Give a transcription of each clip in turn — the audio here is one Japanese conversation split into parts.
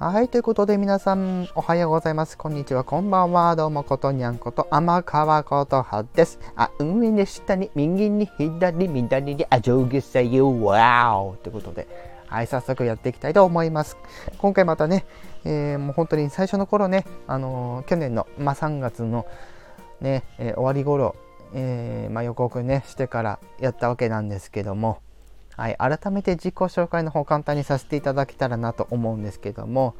はい、ということで皆さんおはようございます。こんにちは、こんばんは。どうもことにゃんこと天川ことはです。あ、上に下に右に左左にあ上下左右わおということで、はい、早速やっていきたいと思います。今回またね、えー、もう本当に最初の頃ね、あのー、去年の、まあ、3月のね、えー、終わり頃、えーまあ、予告ね、してからやったわけなんですけども、はい、改めて自己紹介の方簡単にさせていただけたらなと思うんですけども、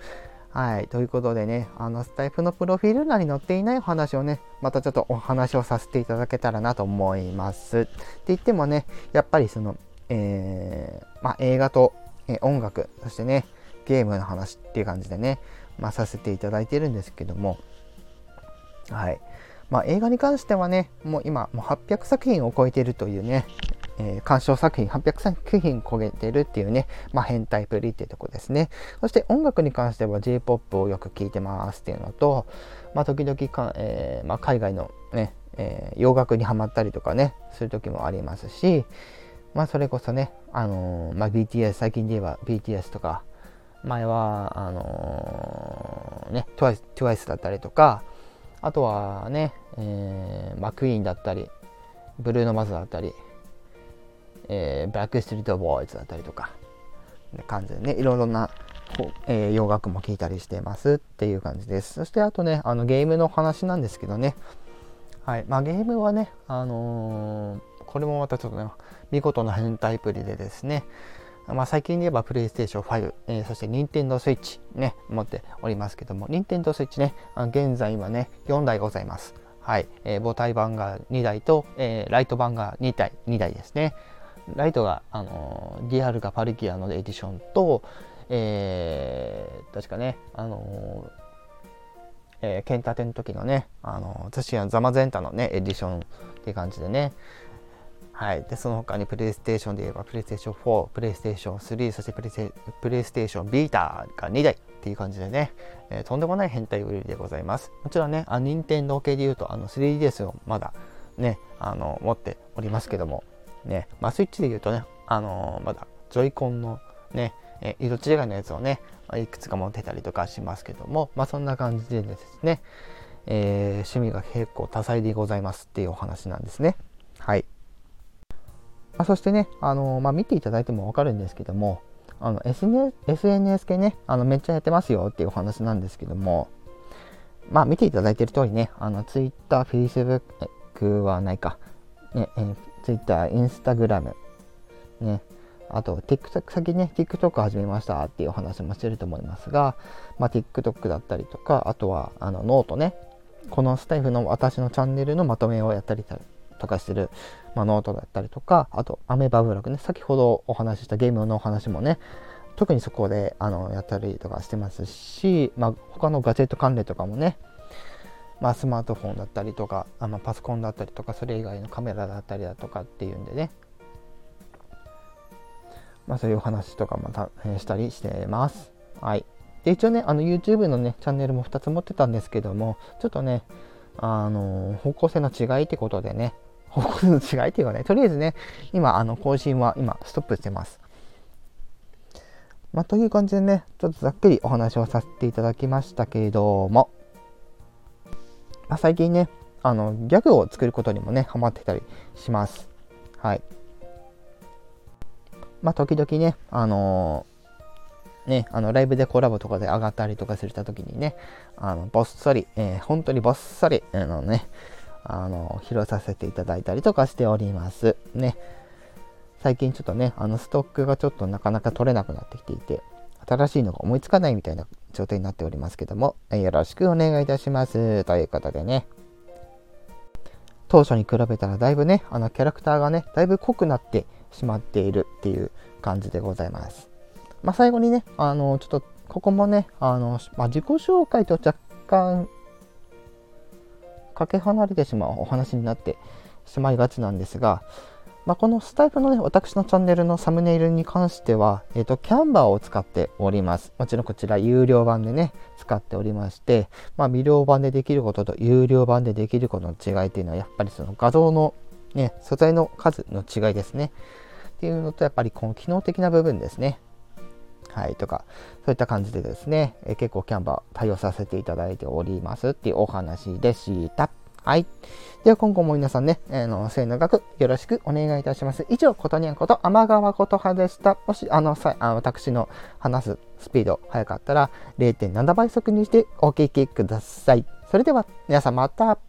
はい、ということでね、あのスタイフのプロフィール欄に載っていないお話をね、またちょっとお話をさせていただけたらなと思います。って言ってもね、やっぱりその、えー、まあ、映画と、えー、音楽、そしてね、ゲームの話っていう感じでね、まあ、させていただいてるんですけども、はい。まあ、映画に関してはね、もう今、もう800作品を超えてるというね、えー、鑑賞作品800作品焦げてるっていうね、まあ、変態プリっていうとこですね。そして音楽に関しては J-POP をよく聴いてますっていうのと、まあ、時々か、えー、まあ、海外のね、えー、洋楽にはまったりとかね、する時もありますし、まあ、それこそね、あのまあ、BTS、最近で言えば BTS とか、前は、あのね、TWICE, TWICE だったりとか、あとはね、えーまあ、クイーンだったり、ブルーノ・マズだったり、えー、バックストリートボーイズだったりとか、感じでね、いろいろな、えー、洋楽も聴いたりしてますっていう感じです。そしてあとね、あのゲームの話なんですけどね、はい、まあゲームはね、あのー、これもまたちょっとね、見事な変態プリでですね、まあ、最近で言えばプレイステーション5、えー、そして任天堂スイッチね、持っておりますけども、任天堂スイッチね、現在はね、4台ございます。はい、えー、母体版が2台と、えー、ライト版が2台、2台ですね。ライトが、あのー、DR がパルキアのエディションと、えー、確かね、あのー、えー、ケンタテの時のね、あのー、私はザマゼンタのね、エディションっていう感じでね、はい。で、その他にプレイステーションで言えば、プレイステーション4、プレイステーション3、そしてプレイステーションビーターが2台っていう感じでね、えー、とんでもない変態売りでございます。もちろんね、あ任天堂系で言うと、あの 3DS をまだね、あの、持っておりますけども、ね、まあ、スイッチで言うとね、あのー、まだジョイコンのね、え色違いのやつをね、いくつか持ってたりとかしますけども、まあ、そんな感じでですね、えー、趣味が結構多彩でございますっていうお話なんですね。はい。まあ、そしてね、あのー、まあ、見ていただいてもわかるんですけども、あの SNS, N. S. 系ね、あのめっちゃやってますよっていうお話なんですけども、まあ見ていただいてる通りね、あの Twitter、Facebook はないか、ねえ、Twitter、Instagram、ね、あと TikTok 先ね TikTok 始めましたっていうお話もしてると思いますが、まあ、TikTok だったりとかあとはあのノートね。このスタイフの私のチャンネルのまとめをやったりとかしてる、まあ、ノートだったりとかあとアメーバブログね。先ほどお話ししたゲームのお話もね特にそこであのやったりとかしてますし、まあ、他のガジェット関連とかもねまあ、スマートフォンだったりとかあ、まあ、パソコンだったりとかそれ以外のカメラだったりだとかっていうんでね、まあ、そういうお話とかもた、したりしてます。はい。で、一応ね、あの YouTube のね、チャンネルも2つ持ってたんですけども、ちょっとね、あの、方向性の違いってことでね、方向性の違いっていうかね、とりあえずね、今、あの、更新は今、ストップしてます。まあ、という感じでね、ちょっとざっくりお話をさせていただきましたけれども、まあ、最近ね、あの、ギャグを作ることにもね、ハマってたりします。はい。まあ、時々ね、あのー、ね、あの、ライブでコラボとかで上がったりとかするた時にね、あの、ぼっそり、えー、本当にぼっそり、あのね、あの、披露させていただいたりとかしております。ね。最近ちょっとね、あの、ストックがちょっとなかなか取れなくなってきていて、新しいのが思いつかないみたいな状態になっておりますけども、よろしくお願いいたします。ということでね。当初に比べたらだいぶね、あのキャラクターがね、だいぶ濃くなってしまっているっていう感じでございます。まあ、最後にね、あの、ちょっと、ここもね、あの、まあ、自己紹介と若干、かけ離れてしまうお話になってしまいがちなんですが、まあ、このスタイフのね、私のチャンネルのサムネイルに関しては、えっ、ー、と、キャンバーを使っております。もちろんこちら有料版でね、使っておりまして、まあ、無料版でできることと有料版でできることの違いっていうのは、やっぱりその画像のね、素材の数の違いですね。っていうのと、やっぱりこの機能的な部分ですね。はい、とか、そういった感じでですね、え結構キャンバー対応させていただいておりますっていうお話でした。はい。では今後も皆さんね、えー、の、性の学よろしくお願いいたします。以上、ことにゃんこと、天川ことはでした。もし、あの、さあ私の話すスピード早かったら0.7倍速にしてお聞きください。それでは、皆さんまた。